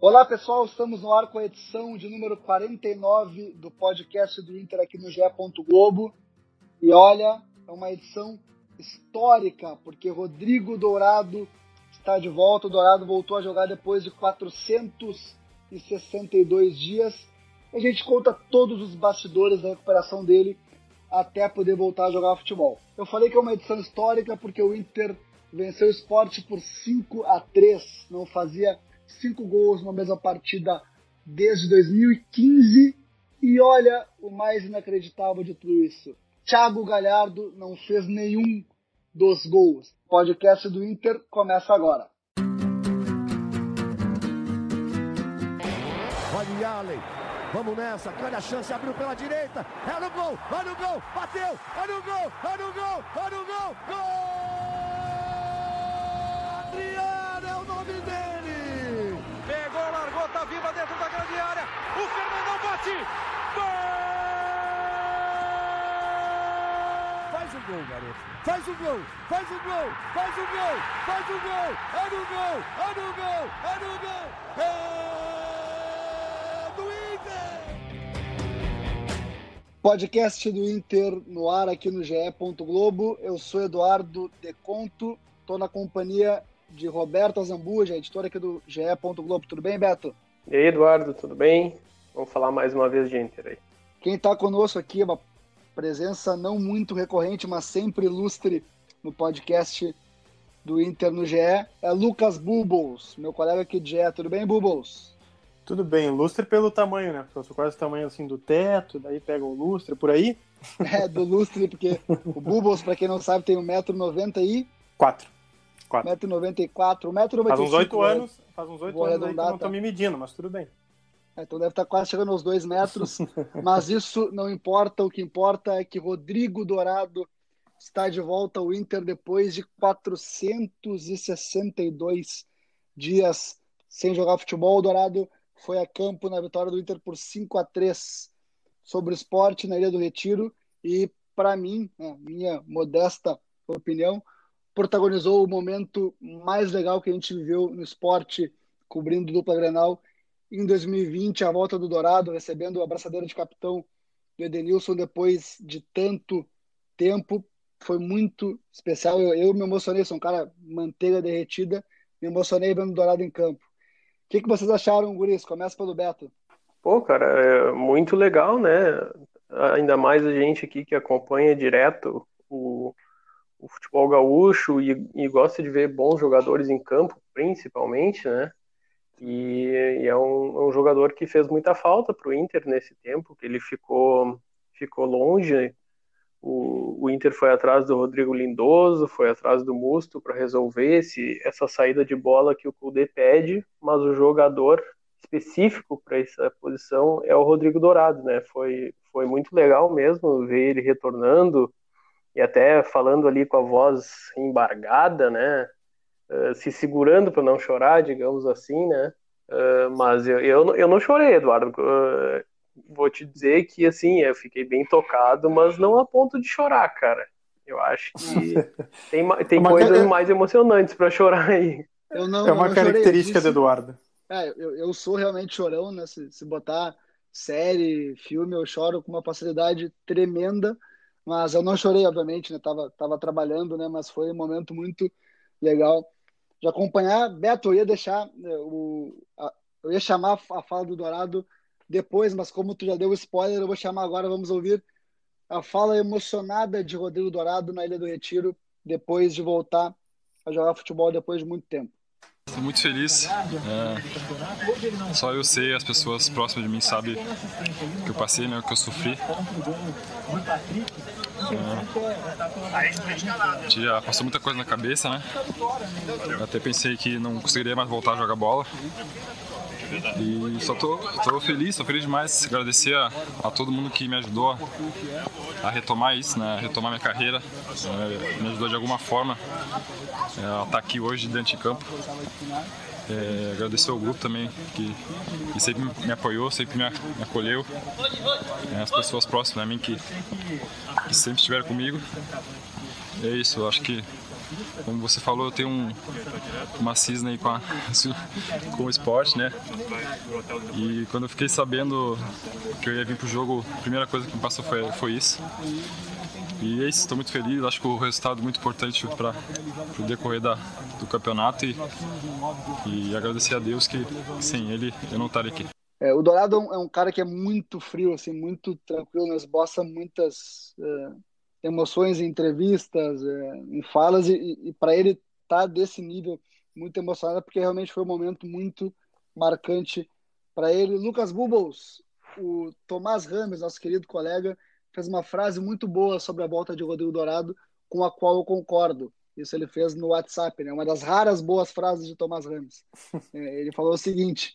Olá pessoal, estamos no ar com a edição de número 49 do podcast do Inter aqui no GE. Globo. E olha, é uma edição histórica, porque Rodrigo Dourado está de volta. O Dourado voltou a jogar depois de 462 dias. A gente conta todos os bastidores da recuperação dele até poder voltar a jogar futebol. Eu falei que é uma edição histórica porque o Inter venceu o esporte por 5 a 3 Não fazia cinco gols numa mesma partida desde 2015. E olha o mais inacreditável de tudo isso. Thiago Galhardo não fez nenhum dos gols. O podcast do Inter começa agora. Olha Allen, vamos nessa, olha a chance, abriu pela direita, é no gol, olha no gol, bateu, é no gol, é no gol, é no Faz o gol, faz o gol, faz o gol, faz o gol. É no gol, é no gol, é no gol. É do Inter. Podcast do Inter no ar aqui no GE. Globo. Eu sou Eduardo Deconto, estou na companhia de Roberto Azambuja, editor aqui do GE. Globo. Tudo bem, Beto? E aí, Eduardo, tudo bem? Vamos falar mais uma vez de Inter aí. Quem está conosco aqui é uma presença não muito recorrente, mas sempre ilustre no podcast do Inter no GE, é Lucas Bubbles, meu colega aqui de GE. Tudo bem, Bubbles? Tudo bem, lustre pelo tamanho, né? Porque eu sou quase o tamanho assim do teto, daí pega o lustre por aí. É, do lustre, porque o Bubbles, para quem não sabe, tem 1,90m e. 4. 1,94m, 1,95m. Faz uns 8 anos, faz uns 8 anos aí que eu não tô me medindo, mas tudo bem. É, então deve estar quase chegando aos dois metros, mas isso não importa. O que importa é que Rodrigo Dourado está de volta ao Inter depois de 462 dias sem jogar futebol. O Dourado foi a campo na vitória do Inter por 5 a 3 sobre o esporte na Ilha do Retiro e, para mim, né, minha modesta opinião, protagonizou o momento mais legal que a gente viveu no esporte cobrindo dupla Grenal em 2020, a volta do Dourado, recebendo a abraçadeira de capitão do Edenilson depois de tanto tempo. Foi muito especial. Eu, eu me emocionei, sou um cara manteiga derretida, me emocionei vendo o Dourado em campo. O que, que vocês acharam, Guris? Começa pelo Beto. Pô, cara, é muito legal, né? Ainda mais a gente aqui que acompanha direto o, o futebol gaúcho e, e gosta de ver bons jogadores em campo, principalmente, né? E, e é, um, é, um, jogador que fez muita falta para o Inter nesse tempo, que ele ficou, ficou longe. O, o Inter foi atrás do Rodrigo Lindoso, foi atrás do Musto para resolver esse, essa saída de bola que o Kudê pede, mas o jogador específico para essa posição é o Rodrigo Dourado, né? Foi, foi muito legal mesmo ver ele retornando e até falando ali com a voz embargada, né? Eh, se segurando para não chorar, digamos assim, né? Uh, mas eu, eu, eu não chorei, Eduardo. Uh, vou te dizer que, assim, eu fiquei bem tocado, mas não a ponto de chorar, cara. Eu acho que tem, tem é coisas cara... mais emocionantes para chorar aí. Não, é uma característica do Eduardo. É, eu, eu sou realmente chorão, né? Se, se botar série, filme, eu choro com uma facilidade tremenda. Mas eu não chorei, obviamente, né? Tava, tava trabalhando, né? Mas foi um momento muito legal de acompanhar. Beto, eu ia deixar né, o, a, eu ia chamar a fala do Dourado depois, mas como tu já deu spoiler, eu vou chamar agora. Vamos ouvir a fala emocionada de Rodrigo Dourado na Ilha do Retiro, depois de voltar a jogar futebol depois de muito tempo. Estou muito feliz. É, só eu sei, as pessoas próximas de mim sabem que eu passei, né, que eu sofri. É, já passou muita coisa na cabeça, né? Eu até pensei que não conseguiria mais voltar a jogar bola. E só tô, tô feliz, tô feliz demais. Agradecer a, a todo mundo que me ajudou a, retomar isso, né? Retomar minha carreira. É, me ajudou de alguma forma é, a estar tá aqui hoje dentro de campo. É, agradecer ao grupo também que, que, sempre me apoiou, sempre me, acolheu. É, as pessoas próximas a mim que, que sempre estiveram comigo. É isso, eu acho que como você falou, eu tenho um, uma cisna aí com, a, com o esporte, né? E quando eu fiquei sabendo que eu ia vir pro jogo, a primeira coisa que me passou foi, foi isso. E é isso, estou muito feliz, acho que o resultado é muito importante para o decorrer da, do campeonato e, e agradecer a Deus que sem ele eu não estaria aqui. É, o Dourado é um cara que é muito frio, assim, muito tranquilo, né? esboça muitas é, emoções em entrevistas, é, em falas, e, e para ele tá desse nível muito emocionado, porque realmente foi um momento muito marcante para ele. Lucas Bubbles, o Tomás Rames, nosso querido colega, fez uma frase muito boa sobre a volta de Rodrigo Dourado, com a qual eu concordo. Isso ele fez no WhatsApp, né? Uma das raras boas frases de Tomás Rames. É, ele falou o seguinte: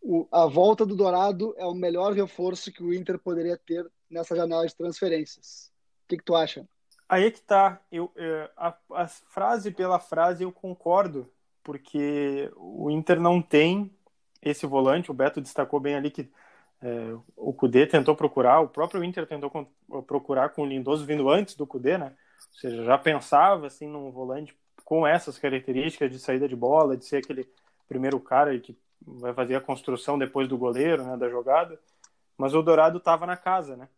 o, a volta do Dourado é o melhor reforço que o Inter poderia ter nessa janela de transferências. O que, que tu acha? Aí é que tá. Eu, é, a, a, frase pela frase eu concordo, porque o Inter não tem esse volante. O Beto destacou bem ali que é, o Cudê tentou procurar, o próprio Inter tentou procurar com o Lindoso vindo antes do Cudê, né? Ou seja, já pensava assim num volante com essas características de saída de bola, de ser aquele primeiro cara que vai fazer a construção depois do goleiro, né, da jogada. Mas o Dourado estava na casa, né?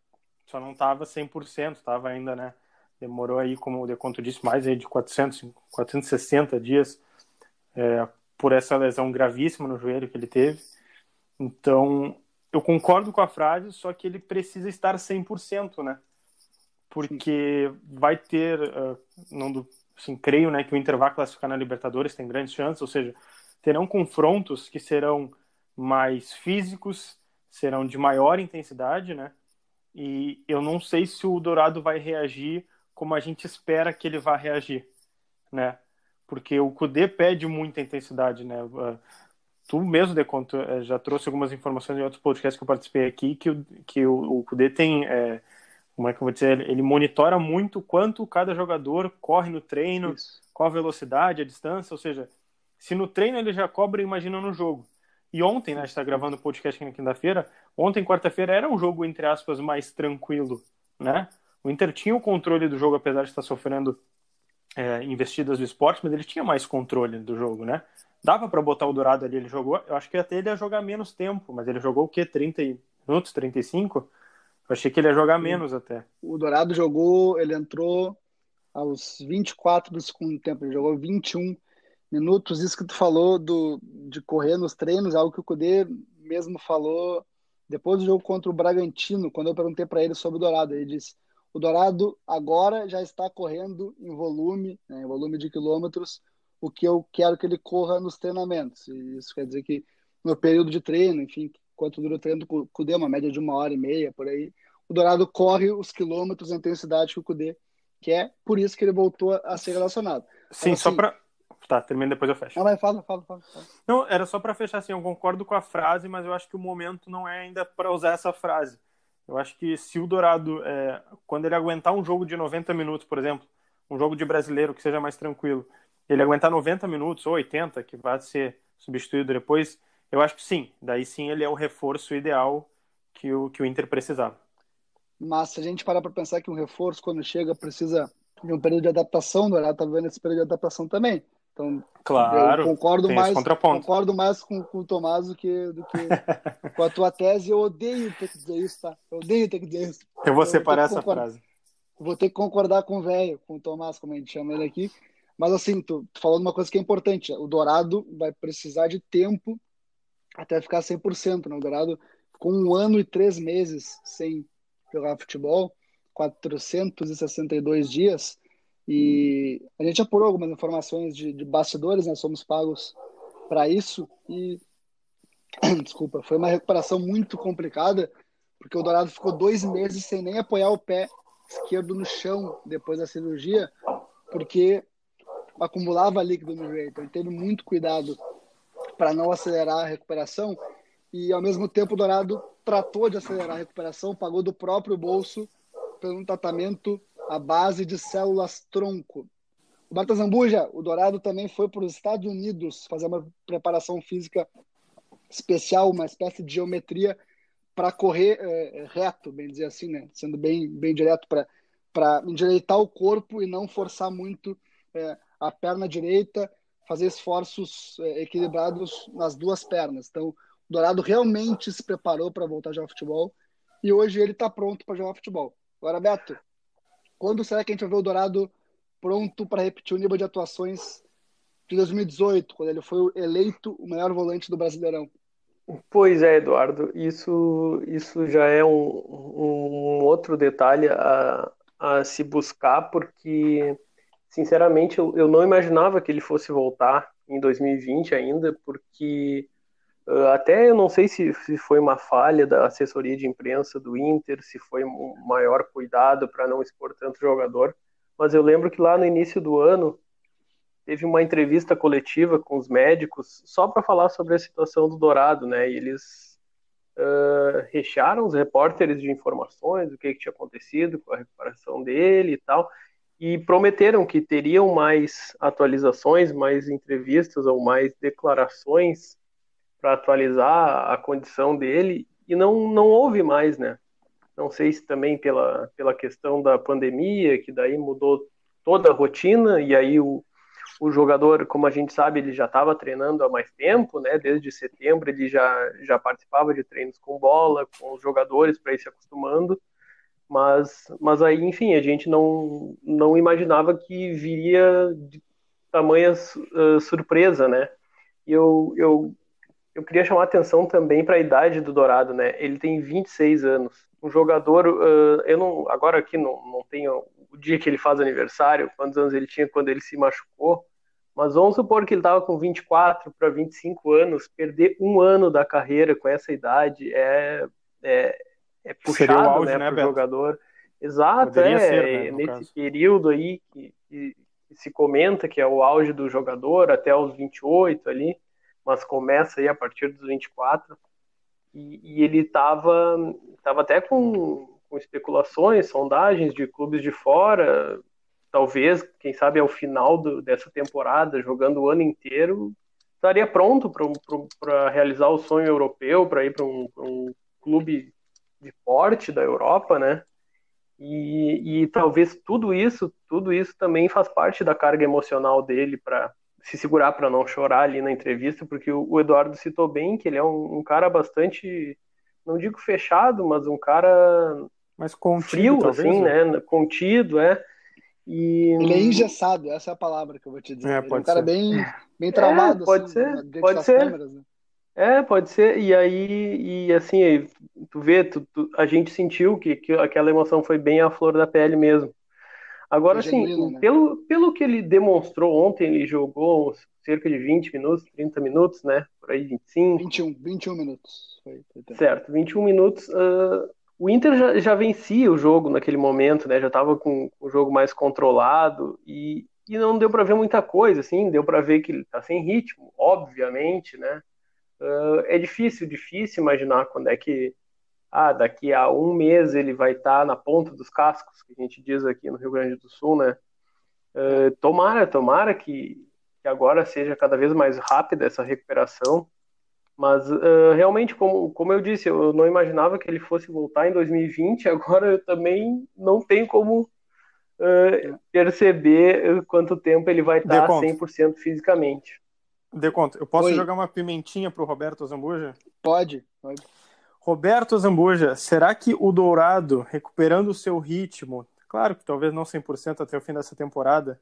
Só não estava 100%, estava ainda, né? Demorou aí, como o Deconto disse, mais aí de 400, 460 dias é, por essa lesão gravíssima no joelho que ele teve. Então, eu concordo com a frase, só que ele precisa estar 100%, né? Porque vai ter, uh, não, assim, creio, né, que o Inter vai classificar na Libertadores, tem grandes chances, ou seja, terão confrontos que serão mais físicos, serão de maior intensidade, né? E eu não sei se o Dourado vai reagir como a gente espera que ele vá reagir, né? Porque o Kudê pede muita intensidade, né? Ah, tu mesmo, de conta, eh, já trouxe algumas informações de outros podcasts que eu participei aqui, que o, que o, o Kudê tem, é, como é que eu vou dizer, ele monitora muito quanto cada jogador corre no treino, Isso. qual a velocidade, a distância, ou seja, se no treino ele já cobra, imagina no jogo. E ontem, né, a gente está gravando o podcast aqui na quinta-feira, ontem, quarta-feira, era um jogo, entre aspas, mais tranquilo, né? O Inter tinha o controle do jogo, apesar de estar sofrendo é, investidas do esporte, mas ele tinha mais controle do jogo, né? Dava para botar o Dourado ali, ele jogou, eu acho que até ele ia jogar menos tempo, mas ele jogou o quê? 30 minutos, 35? Eu achei que ele ia jogar menos até. O Dourado jogou, ele entrou aos 24 do segundo tempo, ele jogou 21 minutos. Isso que tu falou do, de correr nos treinos, algo que o Cudê mesmo falou depois do jogo contra o Bragantino, quando eu perguntei para ele sobre o Dourado. Ele disse: o Dourado agora já está correndo em volume, né, em volume de quilômetros, o que eu quero que ele corra nos treinamentos. E isso quer dizer que no período de treino, enfim, quanto dura o treino do Cudê, uma média de uma hora e meia por aí, o Dourado corre os quilômetros, a intensidade que o Cudê quer, por isso que ele voltou a ser relacionado. Sim, assim, só para Tá, termina depois eu fecho. Não, mas fala, fala, fala, fala. Não, era só para fechar assim, eu concordo com a frase, mas eu acho que o momento não é ainda para usar essa frase. Eu acho que se o Dourado, é, quando ele aguentar um jogo de 90 minutos, por exemplo, um jogo de brasileiro que seja mais tranquilo, ele aguentar 90 minutos ou 80, que vai ser substituído depois, eu acho que sim. Daí sim ele é o reforço ideal que o, que o Inter precisava. Mas se a gente parar para pensar que um reforço, quando chega, precisa de um período de adaptação, o Dourado está vendo esse período de adaptação também. Então, claro, eu concordo mais, concordo mais com, com o Tomás do que, do que com a tua tese. Eu odeio ter que dizer isso, tá? Eu odeio ter que dizer isso. Eu vou separar essa frase. Vou ter que concordar com o velho, com o Tomás, como a gente chama ele aqui. Mas assim, tu, tu falando uma coisa que é importante. O Dourado vai precisar de tempo até ficar 100%. Né? O Dourado ficou um ano e três meses sem jogar futebol, 462 dias e a gente apurou algumas informações de, de bastidores, né? Somos pagos para isso e desculpa, foi uma recuperação muito complicada porque o Dourado ficou dois meses sem nem apoiar o pé esquerdo no chão depois da cirurgia, porque acumulava líquido no joelho. Então ele teve muito cuidado para não acelerar a recuperação e ao mesmo tempo o Dourado tratou de acelerar a recuperação, pagou do próprio bolso pelo tratamento a base de células tronco. O Marta Zambuja, o Dourado também foi para os Estados Unidos fazer uma preparação física especial, uma espécie de geometria para correr é, reto, bem dizer assim, né? sendo bem, bem direto para endireitar o corpo e não forçar muito é, a perna direita, fazer esforços é, equilibrados nas duas pernas. Então, o Dourado realmente se preparou para voltar a jogar futebol e hoje ele está pronto para jogar futebol. Agora, Beto, quando será que a gente vai ver o Dourado pronto para repetir o nível de atuações de 2018, quando ele foi eleito o melhor volante do Brasileirão? Pois é, Eduardo, isso, isso já é um, um outro detalhe a, a se buscar, porque, sinceramente, eu, eu não imaginava que ele fosse voltar em 2020 ainda, porque uh, até eu não sei se, se foi uma falha da assessoria de imprensa do Inter, se foi um maior cuidado para não expor tanto jogador, mas eu lembro que lá no início do ano teve uma entrevista coletiva com os médicos só para falar sobre a situação do Dourado, né? E eles uh, rechearam os repórteres de informações do que, que tinha acontecido com a recuperação dele e tal, e prometeram que teriam mais atualizações, mais entrevistas ou mais declarações para atualizar a condição dele, e não, não houve mais, né? Não sei se também pela, pela questão da pandemia, que daí mudou toda a rotina, e aí o, o jogador, como a gente sabe, ele já estava treinando há mais tempo, né? Desde setembro ele já, já participava de treinos com bola, com os jogadores para ir se acostumando. Mas, mas aí, enfim, a gente não, não imaginava que viria de tamanha uh, surpresa, né? E eu, eu, eu queria chamar atenção também para a idade do Dourado, né? Ele tem 26 anos. Um jogador, uh, eu não, agora aqui não, não tenho o dia que ele faz aniversário, quantos anos ele tinha quando ele se machucou, mas vamos supor que ele estava com 24 para 25 anos, perder um ano da carreira com essa idade é, é, é puxado auge, né, né para o jogador. Exato, é, ser, né, nesse caso. período aí que, que, que, se comenta que é o auge do jogador até os 28 ali, mas começa aí a partir dos 24, e, e ele estava tava até com com especulações, sondagens de clubes de fora, talvez, quem sabe ao final do, dessa temporada, jogando o ano inteiro, estaria pronto para realizar o sonho europeu, para ir para um, um, clube de porte da Europa, né? E, e, talvez tudo isso, tudo isso também faz parte da carga emocional dele para se segurar para não chorar ali na entrevista, porque o, o, Eduardo citou bem que ele é um, um cara bastante, não digo fechado, mas um cara mais contido, frio, talvez, assim, né? né? Contido, é. E... Ele é engessado, essa é a palavra que eu vou te dizer. É, pode Ele é um cara ser. bem, bem travado, é, pode assim, ser, pode ser. Câmeras, né? É, pode ser. E aí, e assim, tu vê, tu, tu, a gente sentiu que, que aquela emoção foi bem à flor da pele mesmo. Agora, assim, né? pelo, pelo que ele demonstrou ontem, ele jogou cerca de 20 minutos, 30 minutos, né? Por aí, 25. 21, 21 minutos. Foi, foi certo, 21 minutos. Uh, o Inter já, já, vencia o jogo naquele momento, né? Já estava com o jogo mais controlado e, e não deu para ver muita coisa, assim. Deu para ver que ele está sem ritmo, obviamente, né? Uh, é difícil, difícil imaginar quando é que, ah, daqui a um mês ele vai estar tá na ponta dos cascos, que a gente diz aqui no Rio Grande do Sul, né? Uh, tomara, tomara que, que agora seja cada vez mais rápida essa recuperação mas uh, realmente, como, como eu disse, eu não imaginava que ele fosse voltar em 2020. Agora eu também não tenho como uh, perceber quanto tempo ele vai estar 100% fisicamente. De conta, eu posso Oi. jogar uma pimentinha para o Roberto Zambuja? Pode, pode. Roberto Zambuja, será que o Dourado, recuperando o seu ritmo, claro que talvez não 100% até o fim dessa temporada,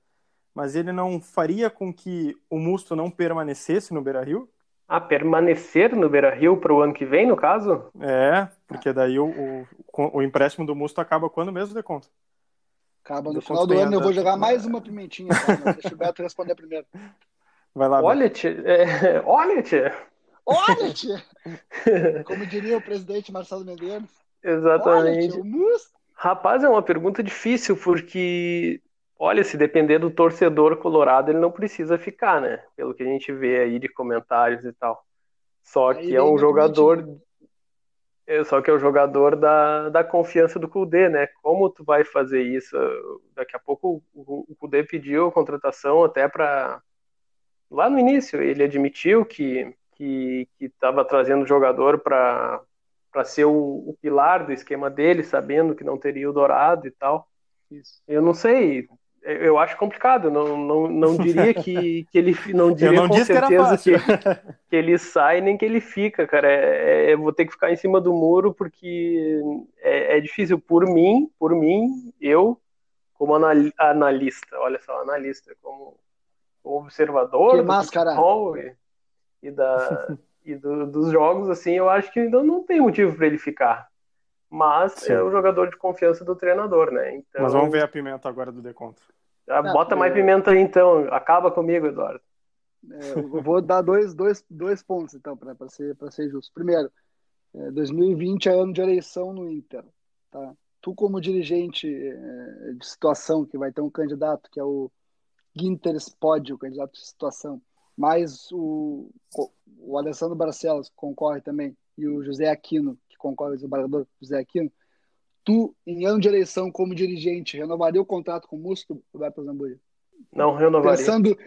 mas ele não faria com que o Musto não permanecesse no Beira-Rio? a permanecer no Beira Rio para o ano que vem, no caso? É, porque daí o, o, o empréstimo do Musto acaba quando mesmo de conta? Acaba no final do ano, eu vou jogar mais uma pimentinha. Tá? Deixa o Beto responder primeiro. Vai lá, Olha, tia. É, olha, tia. Olha, tia. Como diria o presidente Marcelo Medeiros. Exatamente. Olha, tia, Rapaz, é uma pergunta difícil, porque Olha, se depender do torcedor colorado, ele não precisa ficar, né? Pelo que a gente vê aí de comentários e tal. Só que é um jogador. É, só que é o jogador da, da confiança do Kudê, né? Como tu vai fazer isso? Daqui a pouco o, o Kudê pediu a contratação até para. Lá no início, ele admitiu que que estava trazendo o jogador para ser o, o pilar do esquema dele, sabendo que não teria o Dourado e tal. Isso. Eu não sei, eu acho complicado, não, não, não diria que, que ele não diria não com certeza que, que, ele sai nem que ele fica, cara. É, é, eu vou ter que ficar em cima do muro porque é, é difícil por mim, por mim, eu como analista, olha só, analista, como observador que máscara. e, e, da, e do, dos jogos, assim, eu acho que ainda não tem motivo para ele ficar mas Sim. é o jogador de confiança do treinador, né? Então, mas vamos ver a pimenta agora do decontro. Ah, bota mais pimenta aí, então. Acaba comigo, Eduardo. É, eu vou dar dois, dois, dois pontos, então, para ser, ser justo. Primeiro, é, 2020 é ano de eleição no Inter. Tá? Tu, como dirigente é, de situação, que vai ter um candidato, que é o Ginter Spod, o candidato de situação, mais o, o Alessandro Barcelos, que concorre também, e o José Aquino, concorda, o desembargador José Aquino, tu, em ano de eleição como dirigente, renovaria o contrato com o Musto, Roberto Zambuja? Não renovaria. Pensando,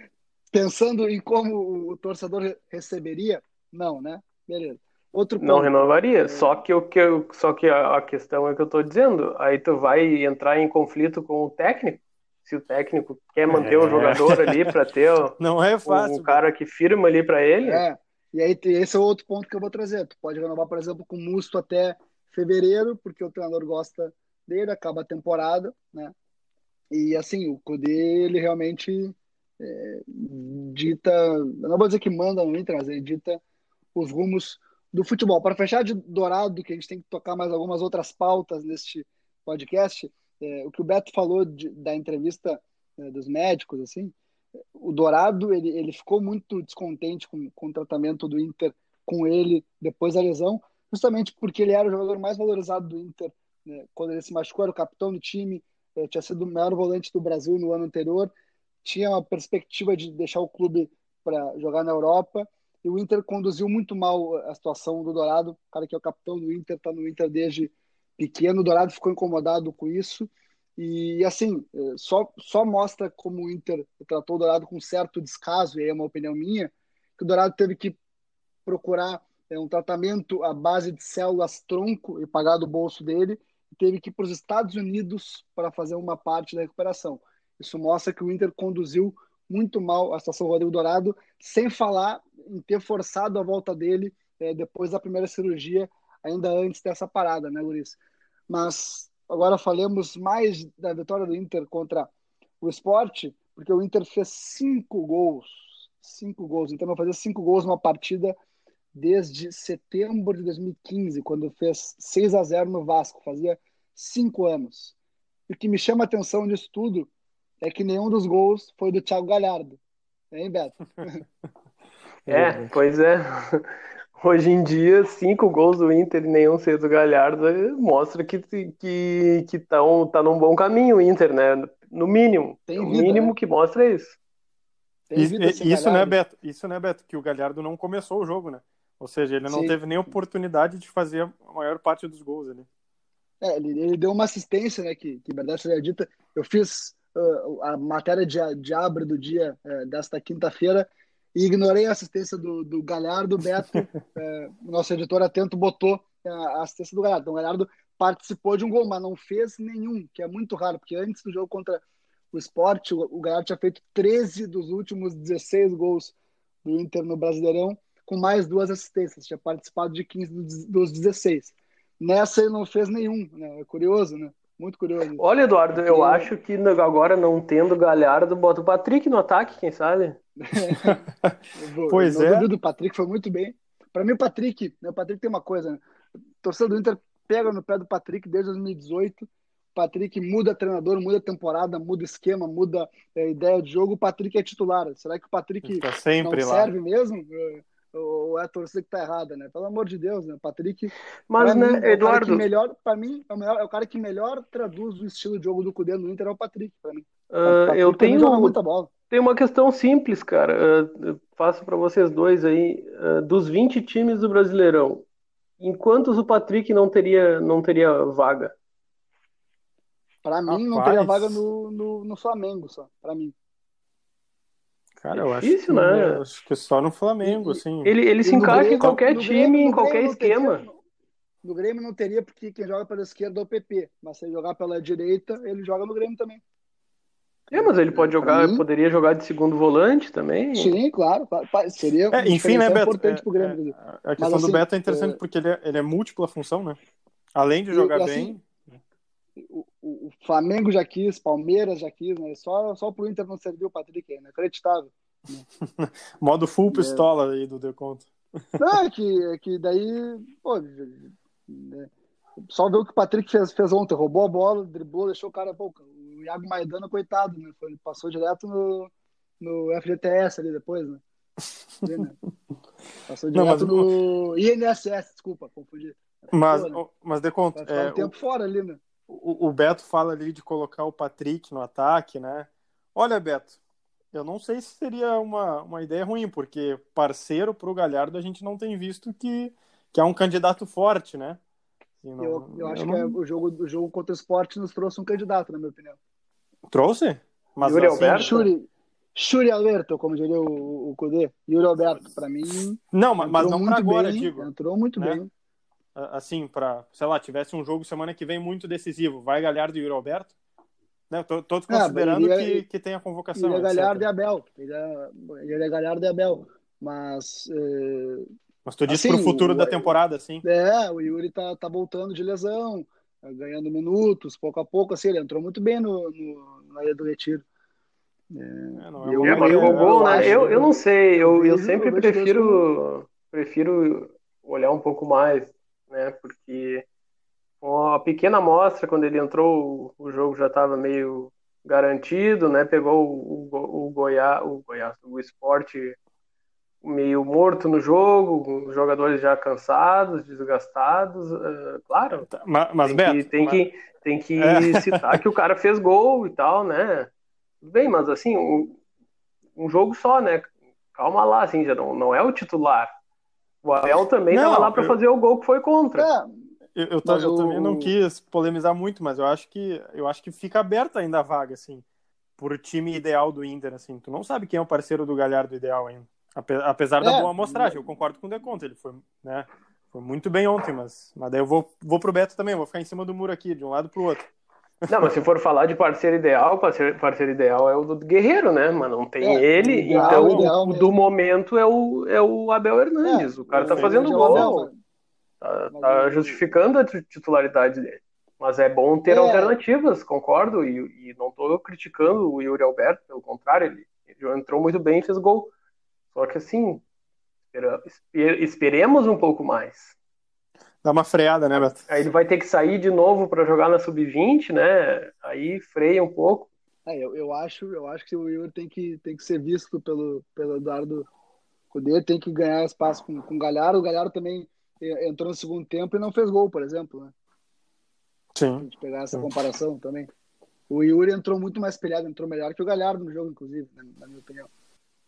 pensando em como o torcedor receberia? Não, né? Beleza. Outro ponto. Não renovaria, é... só que o que eu, só que a, questão é que eu estou dizendo, aí tu vai entrar em conflito com o técnico, se o técnico quer manter é. o jogador ali para ter não é fácil, um cara que firma ali para ele. É. E aí esse é outro ponto que eu vou trazer. Tu pode renovar, por exemplo, com o Musto até fevereiro, porque o treinador gosta dele, acaba a temporada, né? E assim, o Kudê, ele realmente é, dita, não vou dizer que manda no Inter, mas ele dita os rumos do futebol. Para fechar de dourado, que a gente tem que tocar mais algumas outras pautas neste podcast, é, o que o Beto falou de, da entrevista é, dos médicos, assim, o Dourado ele, ele ficou muito descontente com, com o tratamento do Inter com ele depois da lesão, justamente porque ele era o jogador mais valorizado do Inter né? quando ele se machucou, era o capitão do time, eh, tinha sido o maior volante do Brasil no ano anterior, tinha uma perspectiva de deixar o clube para jogar na Europa, e o Inter conduziu muito mal a situação do Dourado, o cara que é o capitão do Inter, está no Inter desde pequeno, o Dourado ficou incomodado com isso, e assim, é, só, só mostra como o Inter tratou o Dourado com certo descaso, e aí é uma opinião minha, que o Dourado teve que procurar é, um tratamento à base de células tronco e pagar do bolso dele, e teve que ir para os Estados Unidos para fazer uma parte da recuperação. Isso mostra que o Inter conduziu muito mal a situação do Rodrigo Dourado, sem falar em ter forçado a volta dele é, depois da primeira cirurgia, ainda antes dessa parada, né, Luiz? Mas agora falemos mais da vitória do Inter contra o Sport, porque o Inter fez cinco gols. Cinco gols. Então vai fazer cinco gols numa partida desde setembro de 2015, quando fez 6 a 0 no Vasco. Fazia cinco anos. E o que me chama a atenção disso tudo é que nenhum dos gols foi do Thiago Galhardo. Hein, Beto? É, pois é. Hoje em dia, cinco gols do Inter e nenhum ser do Galhardo mostra que, que, que tá, um, tá num bom caminho o Inter, né? No mínimo. Tem vida, o mínimo né? que mostra é isso. Isso, isso, né, Beto? Isso, né, Beto? Que o Galhardo não começou o jogo, né? Ou seja, ele não Sim. teve nem oportunidade de fazer a maior parte dos gols ali. É, ele, ele deu uma assistência, né? Que, que verdade seja dita. Eu fiz uh, a matéria de, de abre do dia uh, desta quinta-feira e ignorei a assistência do, do Galhardo. O Beto, é, nosso editor atento, botou é, a assistência do Galhardo. Então, o Galhardo participou de um gol, mas não fez nenhum, que é muito raro, porque antes do jogo contra o Sport, o, o Galhardo tinha feito 13 dos últimos 16 gols do Inter no Brasileirão, com mais duas assistências. Tinha participado de 15 dos 16. Nessa ele não fez nenhum, né? É curioso, né? Muito curioso. Olha, Eduardo, eu acho que agora não tendo Galhardo, bota o Patrick no ataque, quem sabe? Pois é. O Patrick foi muito bem. Para mim, o Patrick, né, o Patrick tem uma coisa, né? torcedor do Inter pega no pé do Patrick desde 2018. O Patrick muda treinador, muda temporada, muda esquema, muda é, ideia de jogo. O Patrick é titular. Será que o Patrick tá sempre não lá. serve mesmo? É, ou é a torcida que tá errada, né? Pelo amor de Deus, né? Patrick. Mas, né, mim, Eduardo. É melhor, para mim, é o, melhor, é o, cara que melhor traduz o estilo de jogo do Cudê no Inter, é o Patrick, para mim. Uh, eu tenho. Muita bola. Tem uma questão simples, cara. Uh, faço para vocês dois aí. Uh, dos 20 times do Brasileirão, em quantos o Patrick não teria, não teria vaga? Para mim, não teria vaga no, no, no Flamengo só. Para mim. Cara, eu difícil, acho, que, né? acho que só no Flamengo, assim. Ele, ele se encaixa Grêmio, em qualquer time, Grêmio, em qualquer esquema. Teria, no Grêmio não teria, porque quem joga pela esquerda é o PP. Mas se ele jogar pela direita, ele joga no Grêmio também. É, mas ele pode jogar, mim, poderia jogar de segundo volante também. Sim, claro. Seria é, enfim, né, Beto? importante é, pro Grêmio. É, a questão mas, do assim, Beto é interessante porque ele é, ele é múltipla função, né? Além de jogar e, assim, bem. O, o, Flamengo já quis, Palmeiras já quis, né? Só, só pro Inter não serviu o Patrick, é inacreditável. Né? Modo full pistola aí do Deconto. Não, é que, é que daí, pô, né? só ver o que o Patrick fez, fez ontem, roubou a bola, driblou, deixou o cara, pô, o Iago Maidana, coitado, né? Foi, passou direto no, no FGTS ali depois, né? né? Passou direto Não, mas... no INSS, desculpa, confundi. Mas, Pô, né? mas de conta. É, um tempo o, fora ali, né? O, o Beto fala ali de colocar o Patrick no ataque, né? Olha, Beto, eu não sei se seria uma, uma ideia ruim, porque parceiro pro Galhardo a gente não tem visto que, que é um candidato forte, né? Não, eu, eu, acho eu que é, o, jogo, o jogo contra o esporte nos trouxe um candidato, na minha opinião. Trouxe? Mas Yuri assim, Alberto? Shuri, Shuri Alberto, como diria o, o Kudê. Yuri Alberto, para mim. Não, mas não para agora, bem, digo. Entrou muito né? bem assim, para, sei lá, tivesse um jogo semana que vem muito decisivo, vai Galhardo e Yuri Alberto? Né? Todos é, considerando é, que, que tem a convocação. Ele é Galhardo e Abel. Ele é, ele é Galhardo e Abel. Mas. É... Mas tu disse assim, pro futuro o, da temporada, sim. É, o Yuri tá, tá voltando de lesão, tá ganhando minutos, pouco a pouco, assim, ele entrou muito bem no, no, na área do retiro. É, não eu, é, marcou gol, né? Eu, eu não sei, eu, eu sempre prefiro, prefiro olhar um pouco mais né? Porque com a pequena amostra, quando ele entrou, o jogo já estava meio garantido, né? Pegou o, o, o Goiás, o Goiás, o esporte meio morto no jogo, jogadores já cansados, desgastados, uh, claro. Tá, mas, mas tem, Beto, que, tem mas... que tem que é. citar que o cara fez gol e tal, né? Bem, mas assim, um, um jogo só, né? Calma lá, assim, já não, não é o titular. O Abel também estava lá para eu... fazer o gol que foi contra. É, eu, eu, eu o... também não quis polemizar muito, mas eu acho que eu acho que fica aberta ainda a vaga, assim, por time ideal do Inter, assim. Tu não sabe quem é o parceiro do Galhardo ideal ainda. Apesar é, da boa amostragem, eu concordo com o Deconto, ele foi, né, foi muito bem ontem, mas, mas daí eu vou, vou pro Beto também, vou ficar em cima do muro aqui, de um lado pro outro. Não, mas se for falar de parceiro ideal, parceiro, parceiro ideal é o do Guerreiro, né? Mas não tem é, ele, ideal, então ideal o do momento é o, é o Abel Hernandes. É, o cara tá fazendo gol, Abel, tá, tá justificando a titularidade dele. Mas é bom ter é. alternativas, concordo, e, e não tô criticando o Yuri Alberto, pelo contrário, ele, ele entrou muito bem e fez gol. Só que assim, esperemos um pouco mais. Dá uma freada, né, Beto? Aí ele vai ter que sair de novo para jogar na sub-20, né? Aí freia um pouco. É, eu, eu, acho, eu acho que o Yuri tem que, tem que ser visto pelo, pelo Eduardo Cudê, tem que ganhar espaço com, com o Galhardo. O Galhardo também entrou no segundo tempo e não fez gol, por exemplo, né? Sim. A gente pegar essa Sim. comparação também. O Yuri entrou muito mais pilhado, entrou melhor que o Galhardo no jogo, inclusive, né, na minha opinião.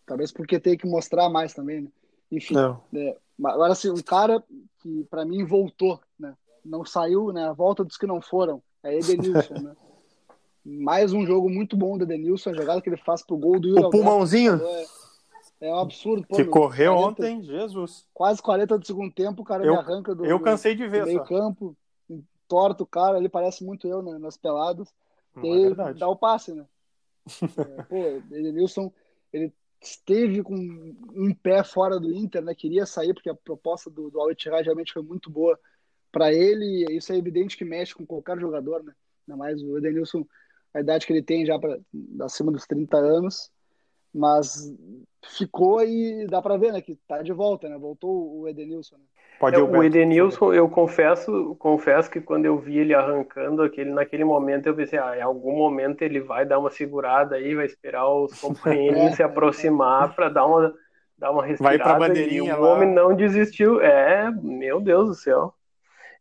Talvez porque tem que mostrar mais também, né? Enfim, é, agora assim, um cara que para mim voltou, né? Não saiu, né? A volta dos que não foram. É Edenilson, né? Mais um jogo muito bom do Edenilson, a jogada que ele faz pro gol do Yuri O pulmãozinho. É, é um absurdo. Pô, que correu 40, ontem, Jesus. Quase 40 do segundo tempo, o cara eu, me arranca do, eu cansei de ver, do meio só. campo, torta o cara, ele parece muito eu né, nas peladas. e é dá o passe, né? é, pô, Edenilson, ele esteve com um pé fora do Inter, né? Queria sair porque a proposta do, do al realmente foi muito boa para ele. E isso é evidente que mexe com qualquer jogador, né? Ainda mais o Edenilson, a idade que ele tem já para acima dos 30 anos, mas ficou e dá para ver, né? Que tá de volta, né? Voltou o Edenilson. Né? Pode é, o Edenilson, eu confesso, confesso que quando eu vi ele arrancando aquele, naquele momento, eu pensei, ah, em algum momento ele vai dar uma segurada aí, vai esperar os companheiros se aproximar para dar uma, dar uma respirada. Vai pra bandeirinha e o homem não desistiu. É, meu Deus do céu.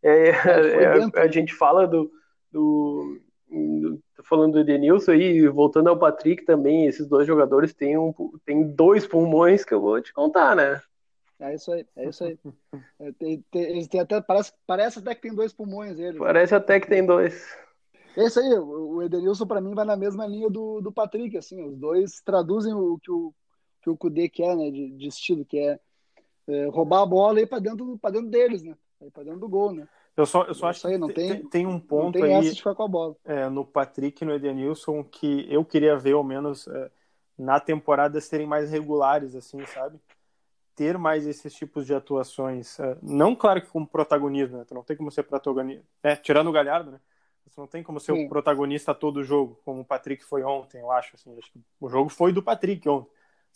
É, é, é a gente fala do, do, do falando do Edenilson aí, voltando ao Patrick também, esses dois jogadores têm, um, têm dois pulmões que eu vou te contar, né? É isso aí, é isso aí. É, tem, tem, eles têm até, parece, parece até que tem dois pulmões ele. Parece até que tem dois. É isso aí, o Edenilson para mim vai na mesma linha do, do Patrick, assim, os dois traduzem o que o, que o Kudê quer, né, de, de estilo, que é, é roubar a bola e ir para dentro, pra dentro deles, né, ir para dentro do gol, né. Eu só, eu só acho aí, que não tem, tem, um ponto não tem aí essa de ficar com a bola. É, no Patrick e no Edenilson que eu queria ver, ao menos, é, na temporada serem mais regulares, assim, sabe? Ter mais esses tipos de atuações. É, não, claro que como protagonismo, né? Tu não tem como ser protagonista. É, tirando o Galhardo, né? Você não tem como ser Sim. o protagonista todo o jogo, como o Patrick foi ontem, eu acho. Assim, acho que o jogo foi do Patrick ontem.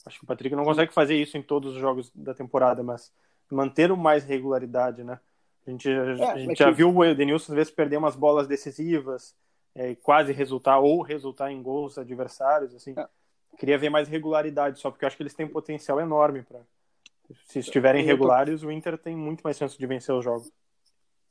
Acho que o Patrick não consegue fazer isso em todos os jogos da temporada, mas manter mais regularidade, né? A gente, é, a gente já viu o Edenilson às vezes perder umas bolas decisivas, é, quase resultar ou resultar em gols adversários, assim. É. Queria ver mais regularidade, só porque eu acho que eles têm um potencial enorme para se estiverem regulares, o Inter tem muito mais chance de vencer os jogos.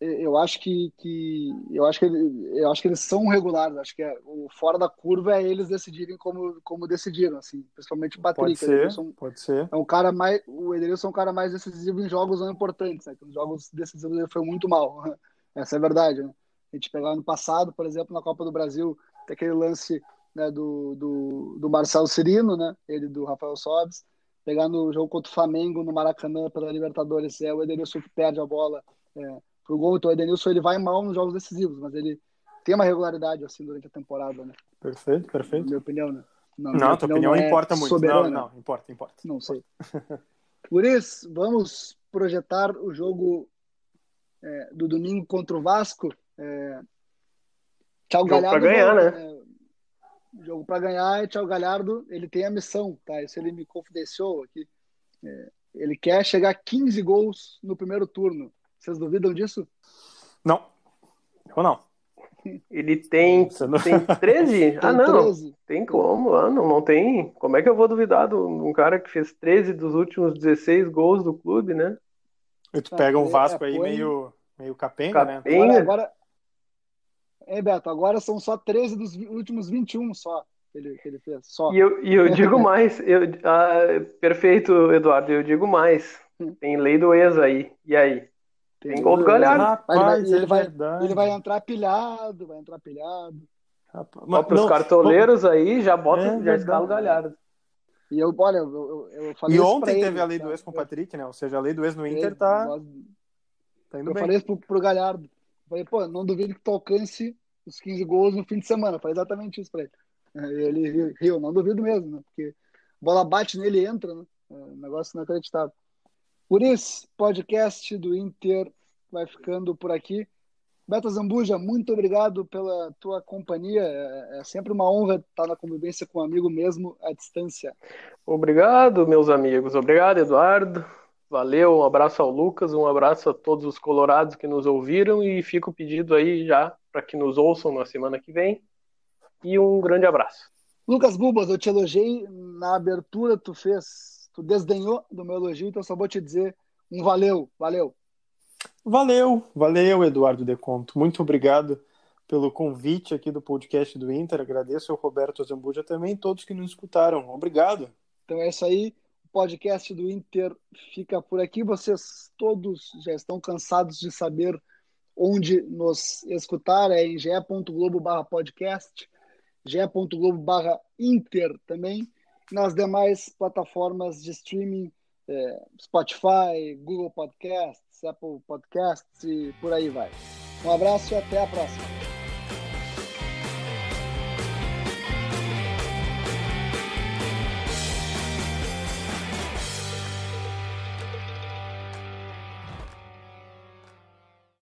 Eu acho que, que eu acho que eu acho que eles são regulares. Acho que é, o fora da curva é eles decidirem como como decidiram assim. Principalmente o Patrick pode ser, Ederson, pode ser. é um cara mais o Ederson é um cara mais decisivo em jogos não importantes né? nos jogos decisivos ele foi muito mal. Essa é a verdade né? a gente pegar no passado por exemplo na Copa do Brasil tem aquele lance né, do, do, do Marcelo Cirino né? Ele do Rafael Sobes pegar no jogo contra o Flamengo no Maracanã pela Libertadores é o Ederson que perde a bola é, pro gol. Então o Edenilson ele vai mal nos jogos decisivos, mas ele tem uma regularidade assim durante a temporada, né? Perfeito, perfeito. Na minha opinião, né? Não, não tua opinião, não importa muito. Soberana. Não, não, importa, importa. Não sei. Por isso, vamos projetar o jogo é, do domingo contra o Vasco. É... Tchau, Galhardo. Pra ganhar, né? Jogo para ganhar e Tchau Galhardo, ele tem a missão, tá? Isso ele me confidenciou aqui. É... Ele quer chegar a 15 gols no primeiro turno. Vocês duvidam disso? Não. Eu não. Ele tem, não... tem 13? ah, não. 13. Tem como? Ah, não, não tem. Como é que eu vou duvidar de um cara que fez 13 dos últimos 16 gols do clube, né? E tu pega um é, Vasco é, aí meio, meio capenga, né? capenga. né? Agora, agora... É, Beto, agora são só 13 dos últimos 21 só que ele, que ele fez. Só. E eu, e eu digo mais. Eu, ah, perfeito, Eduardo. Eu digo mais. Hum. Tem lei do ex aí. E aí? Tem gol do Galhardo. Rapaz, ele, vai, ele, vai, ele vai entrar pilhado, vai entrar pilhado. Rapaz, para os cartoleiros aí, já bota, é já escala o Galhardo. E eu, olha, eu, eu, eu falei E ontem teve ele, a lei do ex com o Patrick, né? Ou seja, a lei do ex no Inter tá, tá indo eu bem. falei isso pro, pro Galhardo. Falei, pô, não duvido que tu alcance os 15 gols no fim de semana. Falei exatamente isso pra ele. Ele riu, não duvido mesmo, né? Porque a bola bate nele e entra, né? É um negócio inacreditável. Por isso, podcast do Inter vai ficando por aqui. Beto Zambuja, muito obrigado pela tua companhia. É, é sempre uma honra estar na convivência com um amigo mesmo à distância. Obrigado, meus amigos. Obrigado, Eduardo. Valeu, um abraço ao Lucas, um abraço a todos os colorados que nos ouviram e fica o pedido aí já para que nos ouçam na semana que vem. E um grande abraço. Lucas Bubas, eu te elogiei na abertura, tu fez tu desdenhou do meu elogio, então só vou te dizer um valeu, valeu. Valeu, valeu, Eduardo Deconto. Muito obrigado pelo convite aqui do podcast do Inter. Agradeço ao Roberto Zambuja também, todos que nos escutaram. Obrigado. Então é isso aí. O podcast do Inter fica por aqui. Vocês todos já estão cansados de saber onde nos escutar. É em ge.globo podcast, ge.globo inter também nas demais plataformas de streaming, é, Spotify, Google Podcasts, Apple Podcasts e por aí vai. Um abraço e até a próxima.